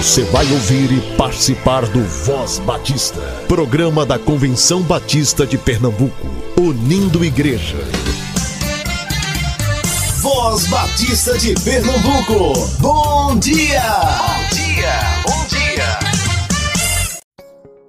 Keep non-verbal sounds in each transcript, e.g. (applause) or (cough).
Você vai ouvir e participar do Voz Batista, programa da Convenção Batista de Pernambuco, unindo igreja. Voz Batista de Pernambuco, bom dia! Bom dia, bom dia!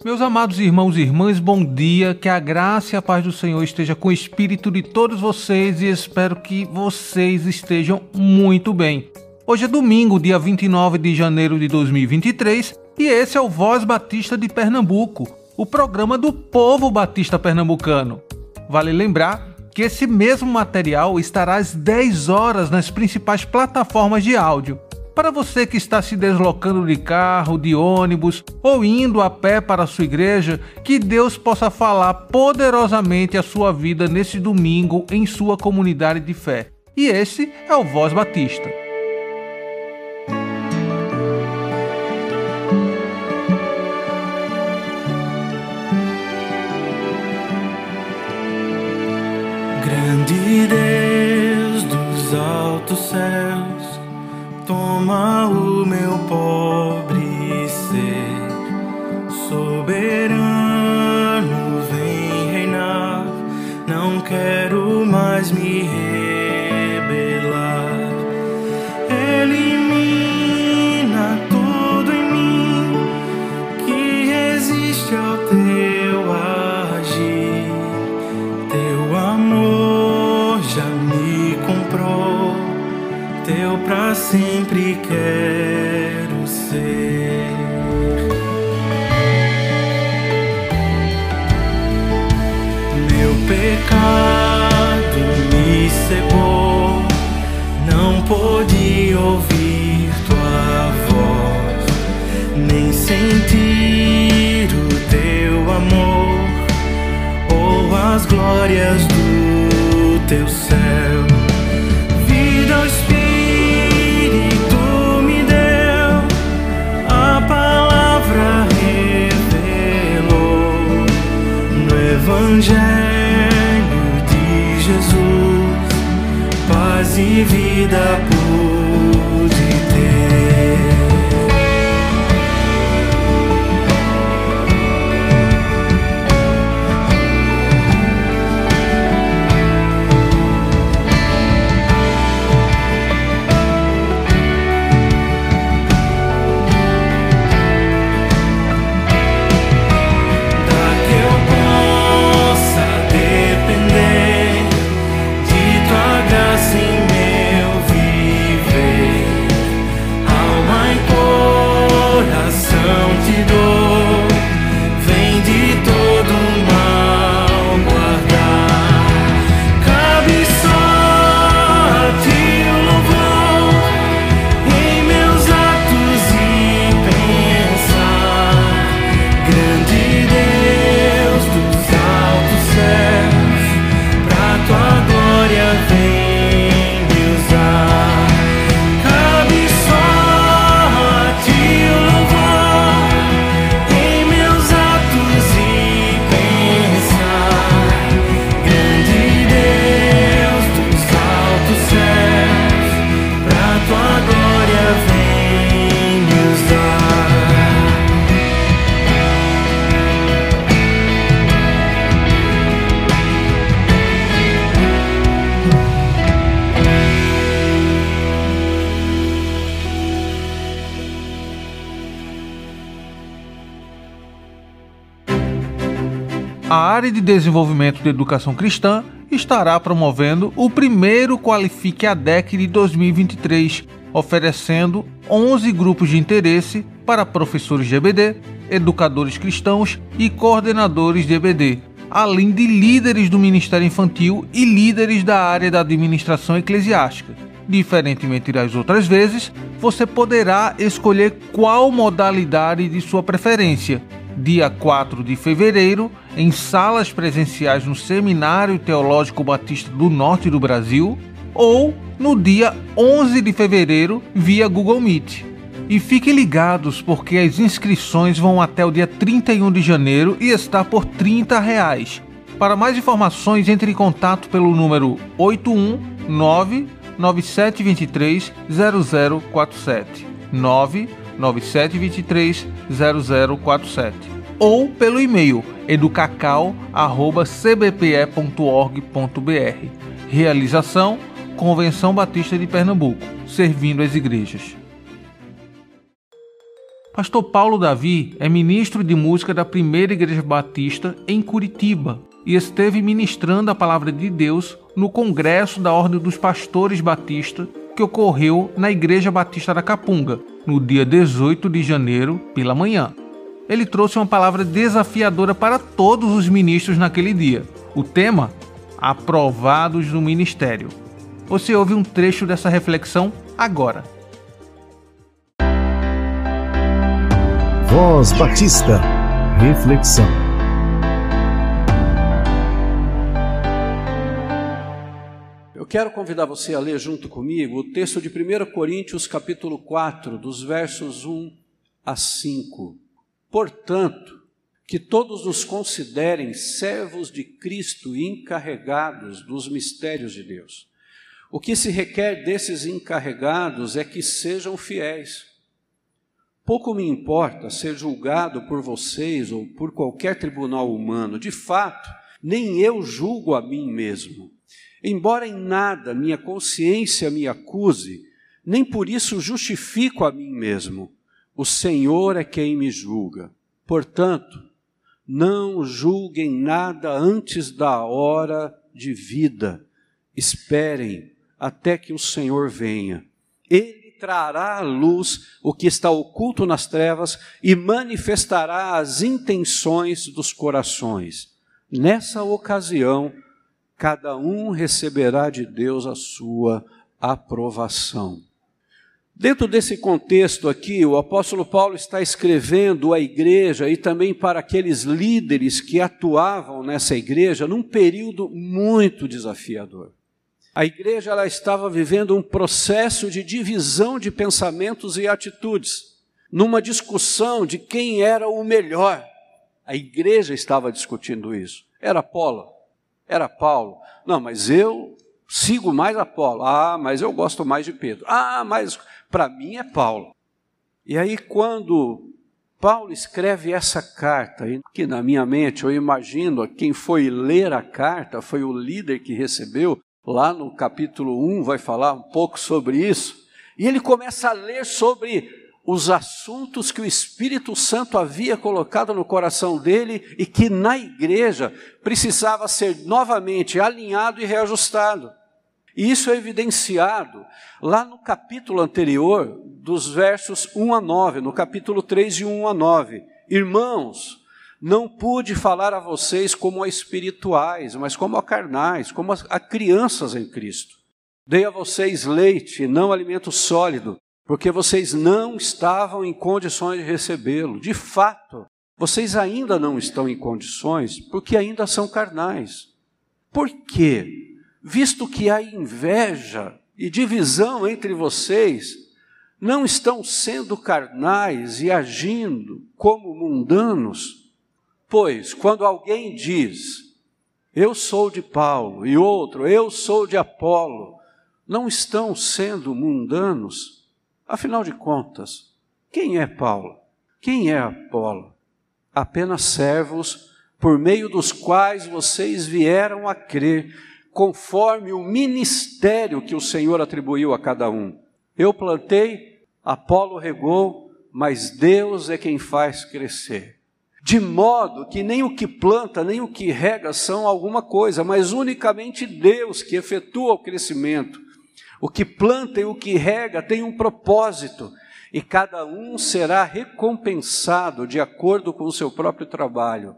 Meus amados irmãos e irmãs, bom dia, que a graça e a paz do Senhor esteja com o espírito de todos vocês e espero que vocês estejam muito bem. Hoje é domingo, dia 29 de janeiro de 2023, e esse é o Voz Batista de Pernambuco, o programa do povo batista pernambucano. Vale lembrar que esse mesmo material estará às 10 horas nas principais plataformas de áudio. Para você que está se deslocando de carro, de ônibus ou indo a pé para a sua igreja, que Deus possa falar poderosamente a sua vida nesse domingo em sua comunidade de fé. E esse é o Voz Batista. Toma o meu pobre teu céu. Vida ao Espírito me deu, a palavra revelou no Evangelho de Jesus, paz e vida pude A área de desenvolvimento de educação cristã estará promovendo o primeiro Qualifique a DEC de 2023, oferecendo 11 grupos de interesse para professores de EBD, educadores cristãos e coordenadores de EBD, além de líderes do Ministério Infantil e líderes da área da administração eclesiástica. Diferentemente das outras vezes, você poderá escolher qual modalidade de sua preferência. Dia 4 de fevereiro, em salas presenciais no Seminário Teológico Batista do Norte do Brasil, ou no dia 11 de fevereiro via Google Meet. E fiquem ligados porque as inscrições vão até o dia 31 de janeiro e está por 30 reais. Para mais informações, entre em contato pelo número 819 9723 0047. 99723 0047 ou pelo e-mail educacau@cbpe.org.br. Realização Convenção Batista de Pernambuco, servindo as igrejas. Pastor Paulo Davi é ministro de música da Primeira Igreja Batista em Curitiba e esteve ministrando a palavra de Deus no Congresso da Ordem dos Pastores Batista que ocorreu na Igreja Batista da Capunga, no dia 18 de janeiro, pela manhã. Ele trouxe uma palavra desafiadora para todos os ministros naquele dia. O tema: Aprovados no Ministério. Você ouve um trecho dessa reflexão agora. Voz Batista. Reflexão. Quero convidar você a ler junto comigo o texto de 1 Coríntios, capítulo 4, dos versos 1 a 5. Portanto, que todos nos considerem servos de Cristo e encarregados dos mistérios de Deus. O que se requer desses encarregados é que sejam fiéis. Pouco me importa ser julgado por vocês ou por qualquer tribunal humano. De fato, nem eu julgo a mim mesmo. Embora em nada minha consciência me acuse, nem por isso justifico a mim mesmo. O Senhor é quem me julga. Portanto, não julguem nada antes da hora de vida. Esperem até que o Senhor venha. Ele trará à luz o que está oculto nas trevas e manifestará as intenções dos corações. Nessa ocasião, cada um receberá de Deus a sua aprovação. Dentro desse contexto aqui, o apóstolo Paulo está escrevendo à igreja e também para aqueles líderes que atuavam nessa igreja num período muito desafiador. A igreja ela estava vivendo um processo de divisão de pensamentos e atitudes, numa discussão de quem era o melhor. A igreja estava discutindo isso. Era Apolo? Era Paulo? Não, mas eu sigo mais Apolo. Ah, mas eu gosto mais de Pedro. Ah, mas para mim é Paulo. E aí, quando Paulo escreve essa carta, que na minha mente eu imagino quem foi ler a carta foi o líder que recebeu, Lá no capítulo 1 vai falar um pouco sobre isso. E ele começa a ler sobre os assuntos que o Espírito Santo havia colocado no coração dele e que na igreja precisava ser novamente alinhado e reajustado. E isso é evidenciado lá no capítulo anterior, dos versos 1 a 9, no capítulo 3, de 1 a 9. Irmãos, não pude falar a vocês como a espirituais, mas como a carnais, como a crianças em Cristo. Dei a vocês leite, não alimento sólido, porque vocês não estavam em condições de recebê-lo. De fato, vocês ainda não estão em condições, porque ainda são carnais. Por quê? Visto que há inveja e divisão entre vocês, não estão sendo carnais e agindo como mundanos, Pois, quando alguém diz, eu sou de Paulo, e outro, eu sou de Apolo, não estão sendo mundanos? Afinal de contas, quem é Paulo? Quem é Apolo? Apenas servos por meio dos quais vocês vieram a crer, conforme o ministério que o Senhor atribuiu a cada um. Eu plantei, Apolo regou, mas Deus é quem faz crescer de modo que nem o que planta, nem o que rega são alguma coisa, mas unicamente Deus que efetua o crescimento. O que planta e o que rega tem um propósito, e cada um será recompensado de acordo com o seu próprio trabalho,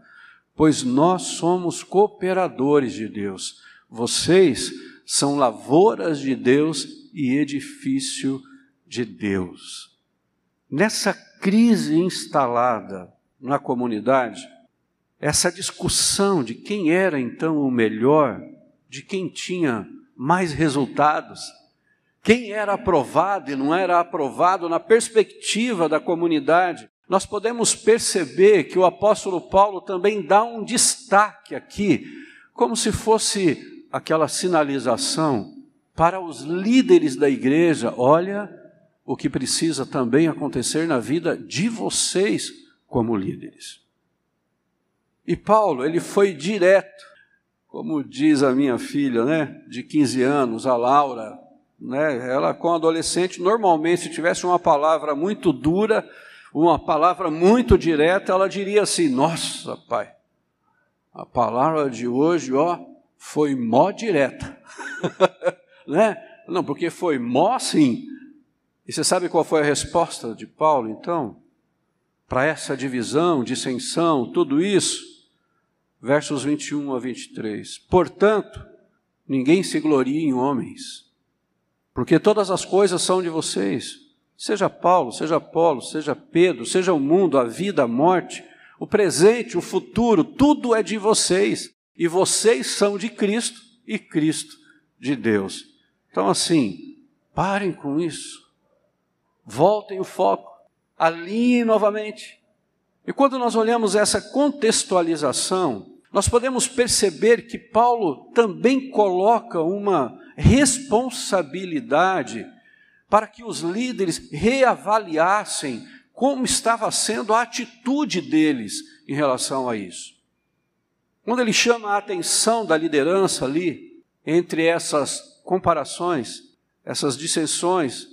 pois nós somos cooperadores de Deus. Vocês são lavouras de Deus e edifício de Deus. Nessa crise instalada, na comunidade, essa discussão de quem era então o melhor, de quem tinha mais resultados, quem era aprovado e não era aprovado na perspectiva da comunidade, nós podemos perceber que o apóstolo Paulo também dá um destaque aqui, como se fosse aquela sinalização para os líderes da igreja: olha, o que precisa também acontecer na vida de vocês como líderes. E Paulo, ele foi direto, como diz a minha filha, né, de 15 anos, a Laura, né, ela com adolescente, normalmente se tivesse uma palavra muito dura, uma palavra muito direta, ela diria assim: "Nossa, pai, a palavra de hoje, ó, foi mó direta". (laughs) né? Não, porque foi mó sim, e você sabe qual foi a resposta de Paulo, então? Para essa divisão, dissensão, tudo isso? Versos 21 a 23. Portanto, ninguém se glorie em homens, porque todas as coisas são de vocês. Seja Paulo, seja Apolo, seja Pedro, seja o mundo, a vida, a morte, o presente, o futuro, tudo é de vocês. E vocês são de Cristo e Cristo de Deus. Então, assim, parem com isso voltem o foco, alinhem novamente. E quando nós olhamos essa contextualização, nós podemos perceber que Paulo também coloca uma responsabilidade para que os líderes reavaliassem como estava sendo a atitude deles em relação a isso. Quando ele chama a atenção da liderança ali, entre essas comparações, essas dissensões,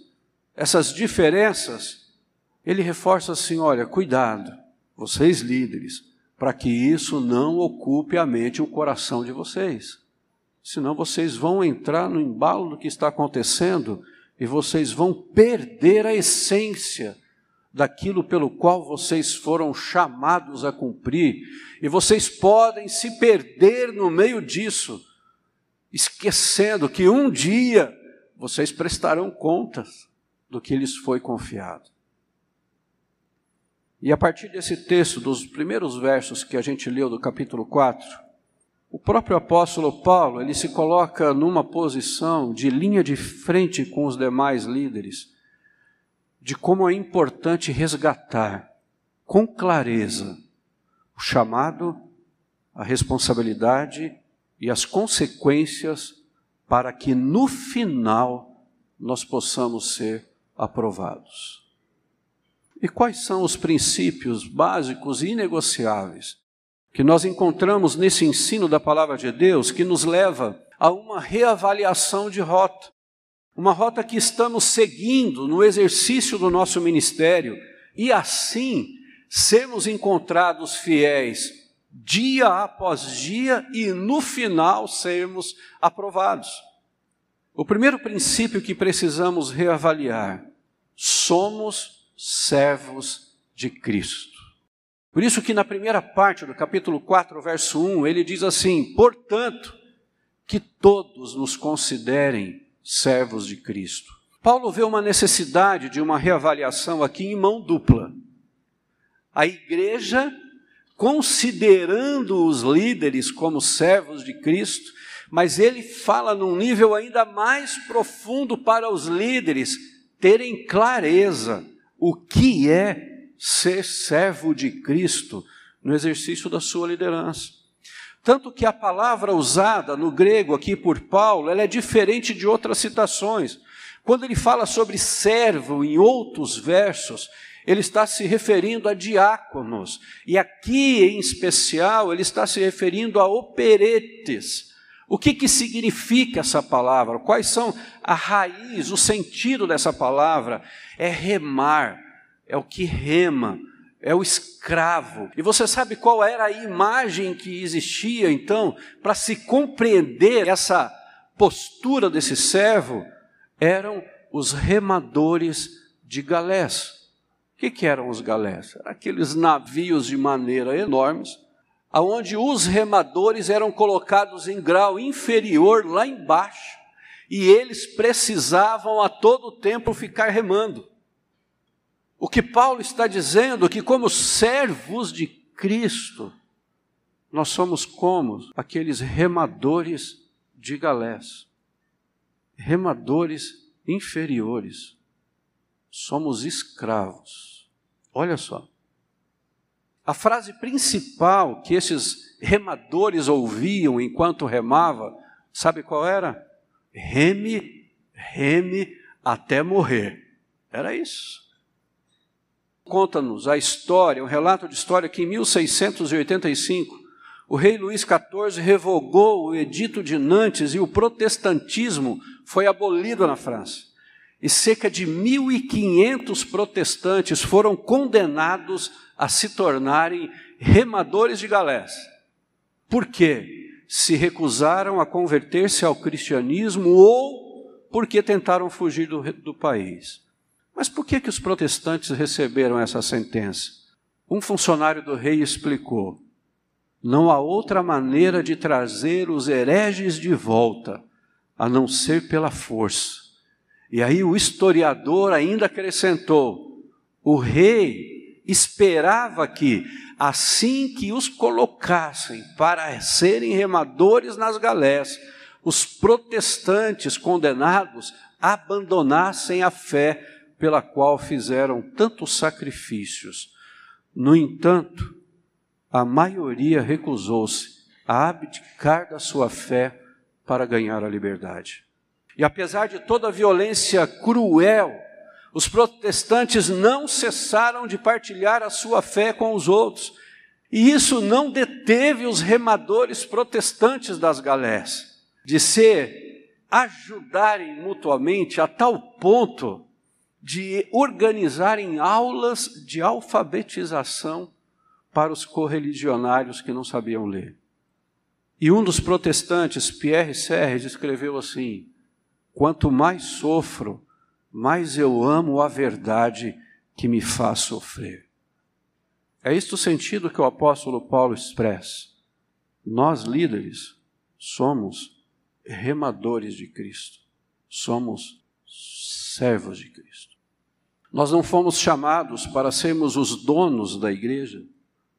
essas diferenças, ele reforça assim: olha, cuidado, vocês líderes, para que isso não ocupe a mente e o coração de vocês. Senão vocês vão entrar no embalo do que está acontecendo e vocês vão perder a essência daquilo pelo qual vocês foram chamados a cumprir, e vocês podem se perder no meio disso, esquecendo que um dia vocês prestarão contas do que lhes foi confiado. E a partir desse texto, dos primeiros versos que a gente leu do capítulo 4, o próprio apóstolo Paulo, ele se coloca numa posição de linha de frente com os demais líderes, de como é importante resgatar com clareza o chamado, a responsabilidade e as consequências para que no final nós possamos ser aprovados. E quais são os princípios básicos e inegociáveis que nós encontramos nesse ensino da palavra de Deus que nos leva a uma reavaliação de rota? Uma rota que estamos seguindo no exercício do nosso ministério e assim sermos encontrados fiéis dia após dia e no final sermos aprovados. O primeiro princípio que precisamos reavaliar somos servos de Cristo. Por isso que na primeira parte do capítulo 4, verso 1, ele diz assim: "Portanto, que todos nos considerem servos de Cristo". Paulo vê uma necessidade de uma reavaliação aqui em mão dupla. A igreja considerando os líderes como servos de Cristo, mas ele fala num nível ainda mais profundo para os líderes terem clareza o que é ser servo de Cristo no exercício da sua liderança. Tanto que a palavra usada no grego aqui por Paulo, ela é diferente de outras citações. Quando ele fala sobre servo em outros versos, ele está se referindo a diáconos. E aqui, em especial, ele está se referindo a operetes. O que, que significa essa palavra? Quais são a raiz, o sentido dessa palavra? É remar, é o que rema, é o escravo. E você sabe qual era a imagem que existia, então, para se compreender essa postura desse servo? Eram os remadores de galés. O que, que eram os galés? Aqueles navios de maneira enormes aonde os remadores eram colocados em grau inferior lá embaixo, e eles precisavam a todo tempo ficar remando. O que Paulo está dizendo é que como servos de Cristo, nós somos como aqueles remadores de galés, remadores inferiores. Somos escravos. Olha só. A frase principal que esses remadores ouviam enquanto remava, sabe qual era? Reme, reme até morrer. Era isso. Conta-nos a história, um relato de história que em 1685 o rei Luís XIV revogou o Edito de Nantes e o protestantismo foi abolido na França. E cerca de 1.500 protestantes foram condenados a se tornarem remadores de galés. Por quê? Se recusaram a converter-se ao cristianismo ou porque tentaram fugir do, do país. Mas por que, que os protestantes receberam essa sentença? Um funcionário do rei explicou: não há outra maneira de trazer os hereges de volta, a não ser pela força. E aí o historiador ainda acrescentou: o rei esperava que, assim que os colocassem para serem remadores nas galés, os protestantes condenados abandonassem a fé pela qual fizeram tantos sacrifícios. No entanto, a maioria recusou-se a abdicar da sua fé para ganhar a liberdade. E apesar de toda a violência cruel, os protestantes não cessaram de partilhar a sua fé com os outros. E isso não deteve os remadores protestantes das galés de se ajudarem mutuamente a tal ponto de organizarem aulas de alfabetização para os correligionários que não sabiam ler. E um dos protestantes, Pierre Serres, escreveu assim: Quanto mais sofro, mais eu amo a verdade que me faz sofrer. É este o sentido que o apóstolo Paulo expressa. Nós, líderes, somos remadores de Cristo, somos servos de Cristo. Nós não fomos chamados para sermos os donos da igreja,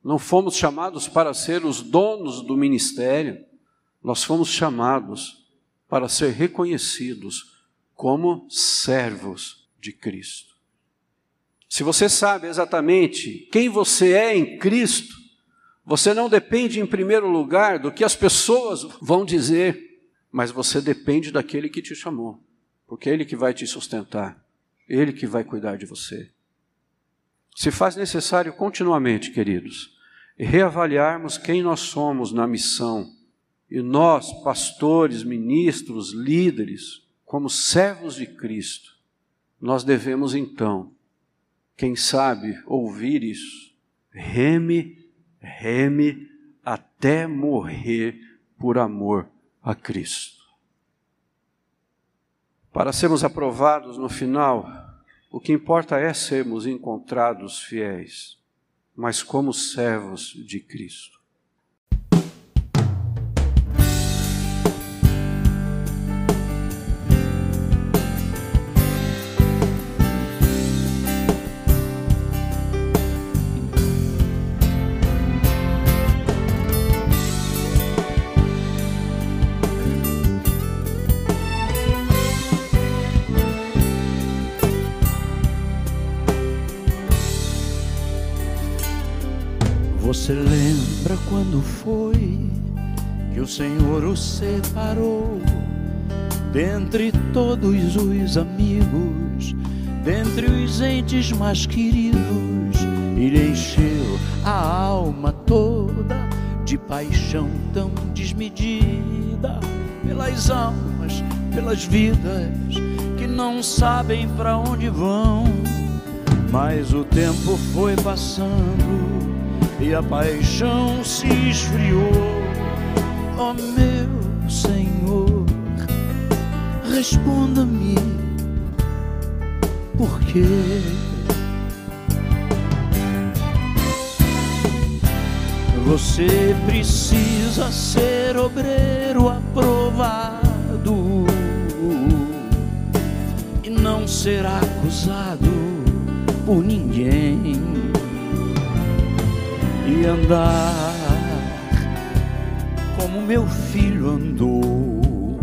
não fomos chamados para ser os donos do ministério, nós fomos chamados para ser reconhecidos como servos de Cristo. Se você sabe exatamente quem você é em Cristo, você não depende em primeiro lugar do que as pessoas vão dizer, mas você depende daquele que te chamou, porque é Ele que vai te sustentar, Ele que vai cuidar de você. Se faz necessário continuamente, queridos, reavaliarmos quem nós somos na missão. E nós, pastores, ministros, líderes, como servos de Cristo, nós devemos então, quem sabe, ouvir isso. Reme, reme até morrer por amor a Cristo. Para sermos aprovados no final, o que importa é sermos encontrados fiéis, mas como servos de Cristo. Você lembra quando foi que o Senhor o separou dentre todos os amigos, dentre os entes mais queridos, e lhe encheu a alma toda de paixão tão desmedida pelas almas, pelas vidas que não sabem para onde vão. Mas o tempo foi passando e a paixão se esfriou. Oh, meu Senhor, responda-me, por quê? Você precisa ser obreiro aprovado e não ser acusado por ninguém e andar como meu filho andou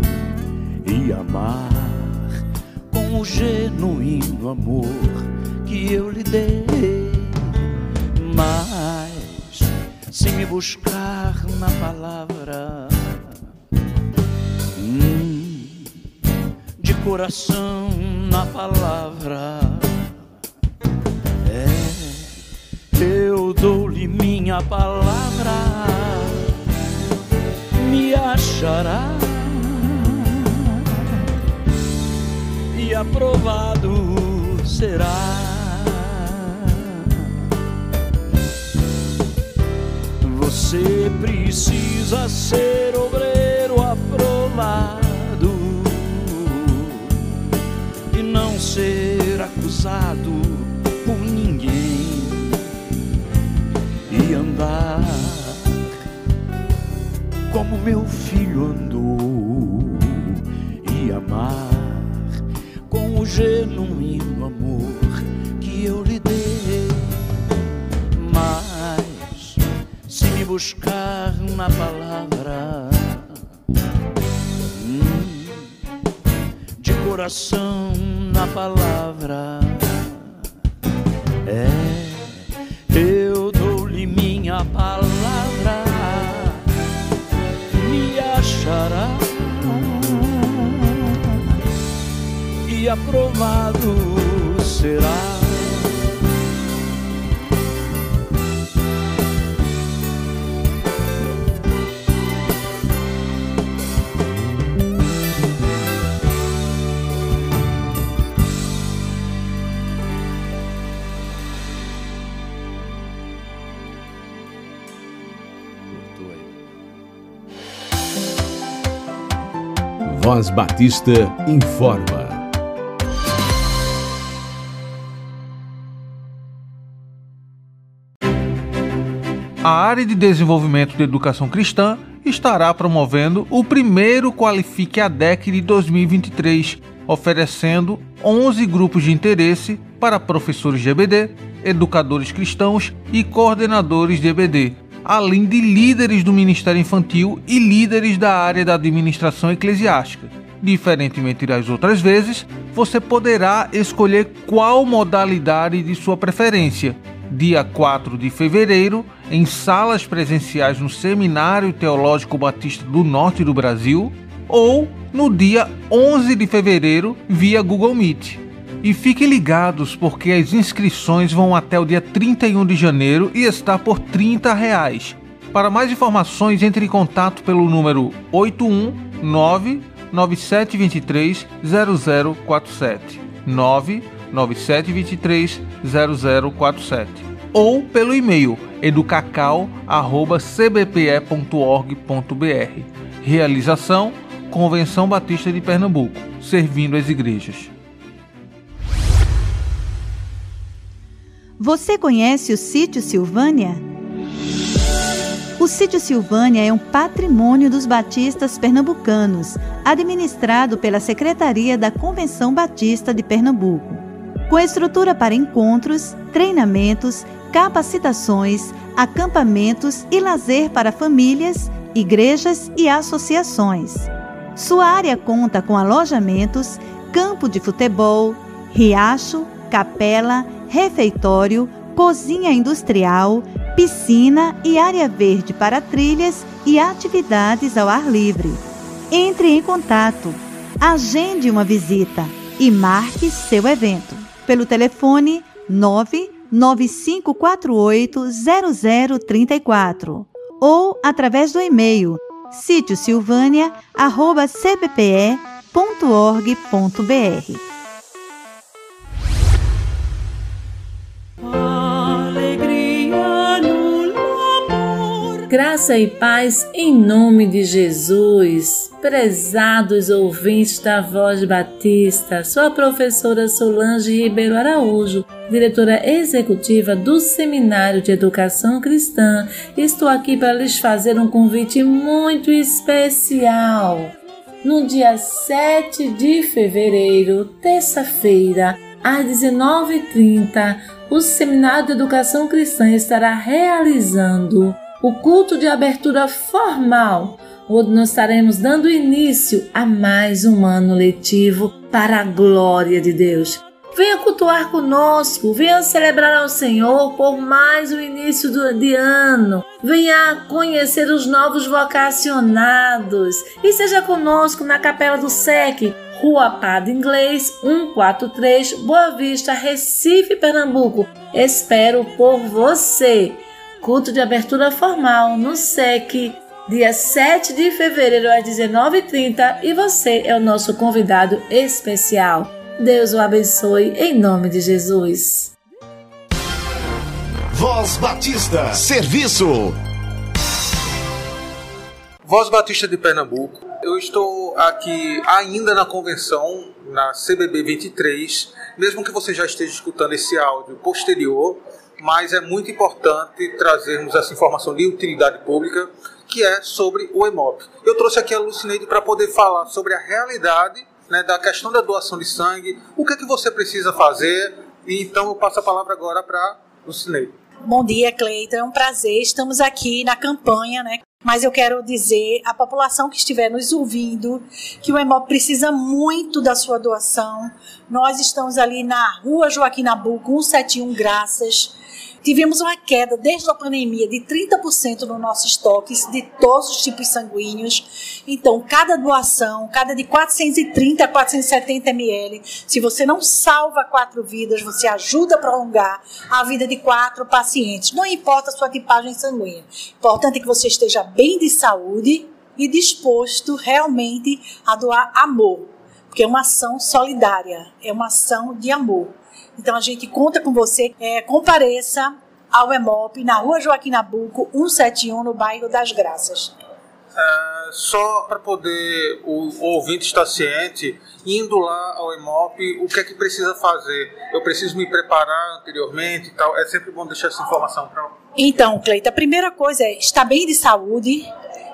e amar com o genuíno amor que eu lhe dei. Mas se me buscar na palavra hum, de coração na palavra minha palavra, me achará e aprovado será. Você precisa ser obreiro aprovado e não ser acusado andar como meu filho andou e amar com o genuíno amor que eu lhe dei. Mas se me buscar na palavra hum, de coração na palavra, é palavra, me achará e aprovado será. Voz Batista informa. A área de desenvolvimento de educação cristã estará promovendo o primeiro Qualifique ADEC de 2023, oferecendo 11 grupos de interesse para professores de EBD, educadores cristãos e coordenadores de EBD, além de líderes do Ministério Infantil e líderes da área da administração eclesiástica. Diferentemente das outras vezes, você poderá escolher qual modalidade de sua preferência. Dia 4 de fevereiro, em salas presenciais no Seminário Teológico Batista do Norte do Brasil, ou no dia 11 de fevereiro via Google Meet. E fiquem ligados porque as inscrições vão até o dia 31 de janeiro e está por 30 reais. Para mais informações, entre em contato pelo número 819 9723 0047 99723 0047 ou pelo e-mail educacau@cbpe.org.br. Realização Convenção Batista de Pernambuco, servindo as igrejas. Você conhece o sítio Silvânia? O sítio Silvânia é um patrimônio dos batistas pernambucanos, administrado pela Secretaria da Convenção Batista de Pernambuco. Com estrutura para encontros, treinamentos, capacitações, acampamentos e lazer para famílias, igrejas e associações. Sua área conta com alojamentos, campo de futebol, riacho, capela, refeitório, cozinha industrial, piscina e área verde para trilhas e atividades ao ar livre. Entre em contato, agende uma visita e marque seu evento pelo telefone 995480034 ou através do e-mail sítiosilvânia.cbpe.org.br. Graça e paz em nome de Jesus. Prezados ouvintes da Voz Batista, sou a professora Solange Ribeiro Araújo, diretora executiva do Seminário de Educação Cristã. Estou aqui para lhes fazer um convite muito especial. No dia 7 de fevereiro, terça-feira, às 19h30, o Seminário de Educação Cristã estará realizando o culto de abertura formal, onde nós estaremos dando início a mais um ano letivo para a glória de Deus. Venha cultuar conosco, venha celebrar ao Senhor por mais um início de ano. Venha conhecer os novos vocacionados e seja conosco na Capela do SEC, Rua Padre Inglês, 143, Boa Vista, Recife, Pernambuco. Espero por você. Culto de abertura formal no SEC, dia 7 de fevereiro às 19h30 e você é o nosso convidado especial. Deus o abençoe em nome de Jesus. Voz Batista, serviço. Voz Batista de Pernambuco. Eu estou aqui ainda na convenção, na CBB 23, mesmo que você já esteja escutando esse áudio posterior, mas é muito importante trazermos essa informação de utilidade pública, que é sobre o EMOP. Eu trouxe aqui a Lucineide para poder falar sobre a realidade né, da questão da doação de sangue, o que é que você precisa fazer, e então eu passo a palavra agora para Lucineide. Bom dia, Cleiton. É um prazer. Estamos aqui na campanha, né? Mas eu quero dizer à população que estiver nos ouvindo que o EMOP precisa muito da sua doação. Nós estamos ali na rua Joaquim Nabuco, 171 Graças. Tivemos uma queda desde a pandemia de 30% no nosso estoque de todos os tipos sanguíneos. Então, cada doação, cada de 430 a 470 ml, se você não salva quatro vidas, você ajuda a prolongar a vida de quatro pacientes. Não importa a sua tipagem sanguínea. Importante é que você esteja bem de saúde e disposto realmente a doar amor, porque é uma ação solidária, é uma ação de amor. Então a gente conta com você. É, compareça ao EMOP na rua Joaquim Nabuco, 171, no bairro das Graças. É, só para poder o, o, ouvinte estar ciente, indo lá ao EMOP, o que é que precisa fazer? Eu preciso me preparar anteriormente e tal? É sempre bom deixar essa informação para. Então, Cleita, a primeira coisa é estar bem de saúde,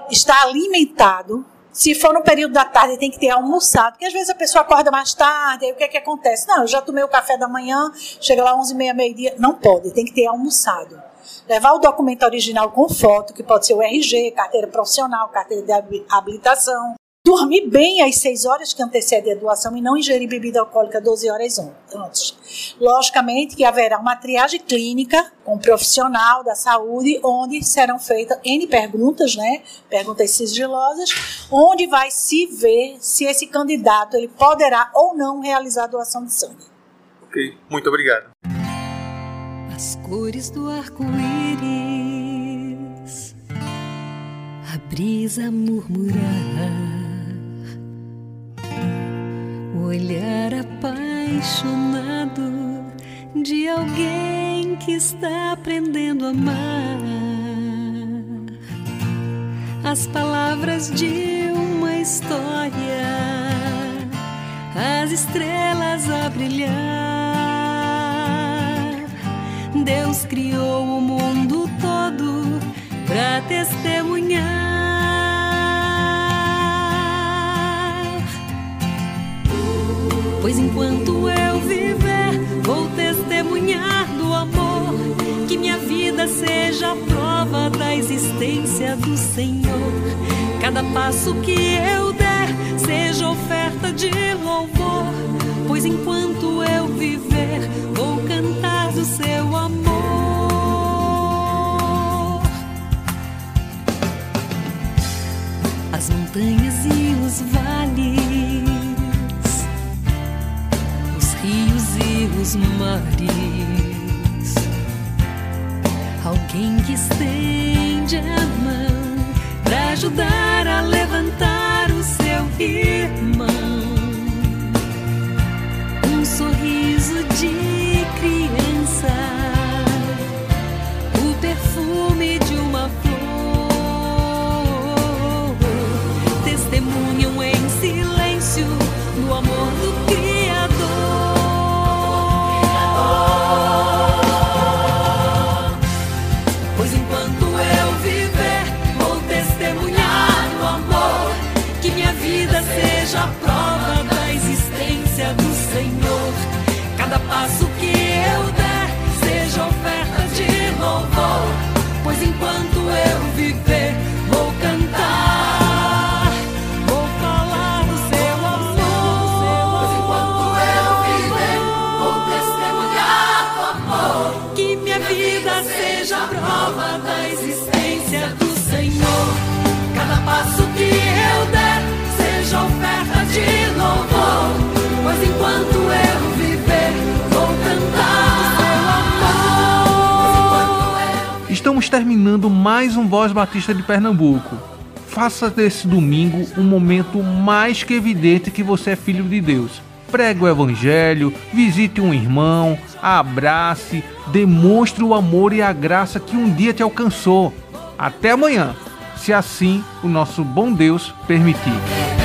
estar alimentado, se for no período da tarde, tem que ter almoçado, porque às vezes a pessoa acorda mais tarde, aí o que é que acontece? Não, eu já tomei o café da manhã, chega lá 11 e meia, meio-dia. Não pode, tem que ter almoçado. Levar o documento original com foto, que pode ser o RG, carteira profissional, carteira de habilitação, dormir bem às 6 horas que antecedem a doação e não ingerir bebida alcoólica 12 horas antes. Logicamente que haverá uma triagem clínica com um profissional da saúde, onde serão feitas N perguntas, né? Perguntas sigilosas, onde vai se ver se esse candidato ele poderá ou não realizar a doação de sangue. Ok, muito obrigado. As cores do arco-íris, a brisa murmurar olhar apaixonado de alguém que está aprendendo a amar. As palavras de uma história, as estrelas a brilhar. Deus criou o mundo todo para testemunhar Pois enquanto eu viver, vou testemunhar do amor. Que minha vida seja a prova da existência do Senhor. Cada passo que eu der seja oferta de louvor. Pois enquanto eu viver, vou cantar do seu amor. As montanhas e os vales os mares. Alguém que estende a mão para ajudar a levantar o seu irmão. Terminando mais um Voz Batista de Pernambuco. Faça desse domingo um momento mais que evidente que você é filho de Deus. Pregue o Evangelho, visite um irmão, abrace, demonstre o amor e a graça que um dia te alcançou. Até amanhã, se assim o nosso bom Deus permitir.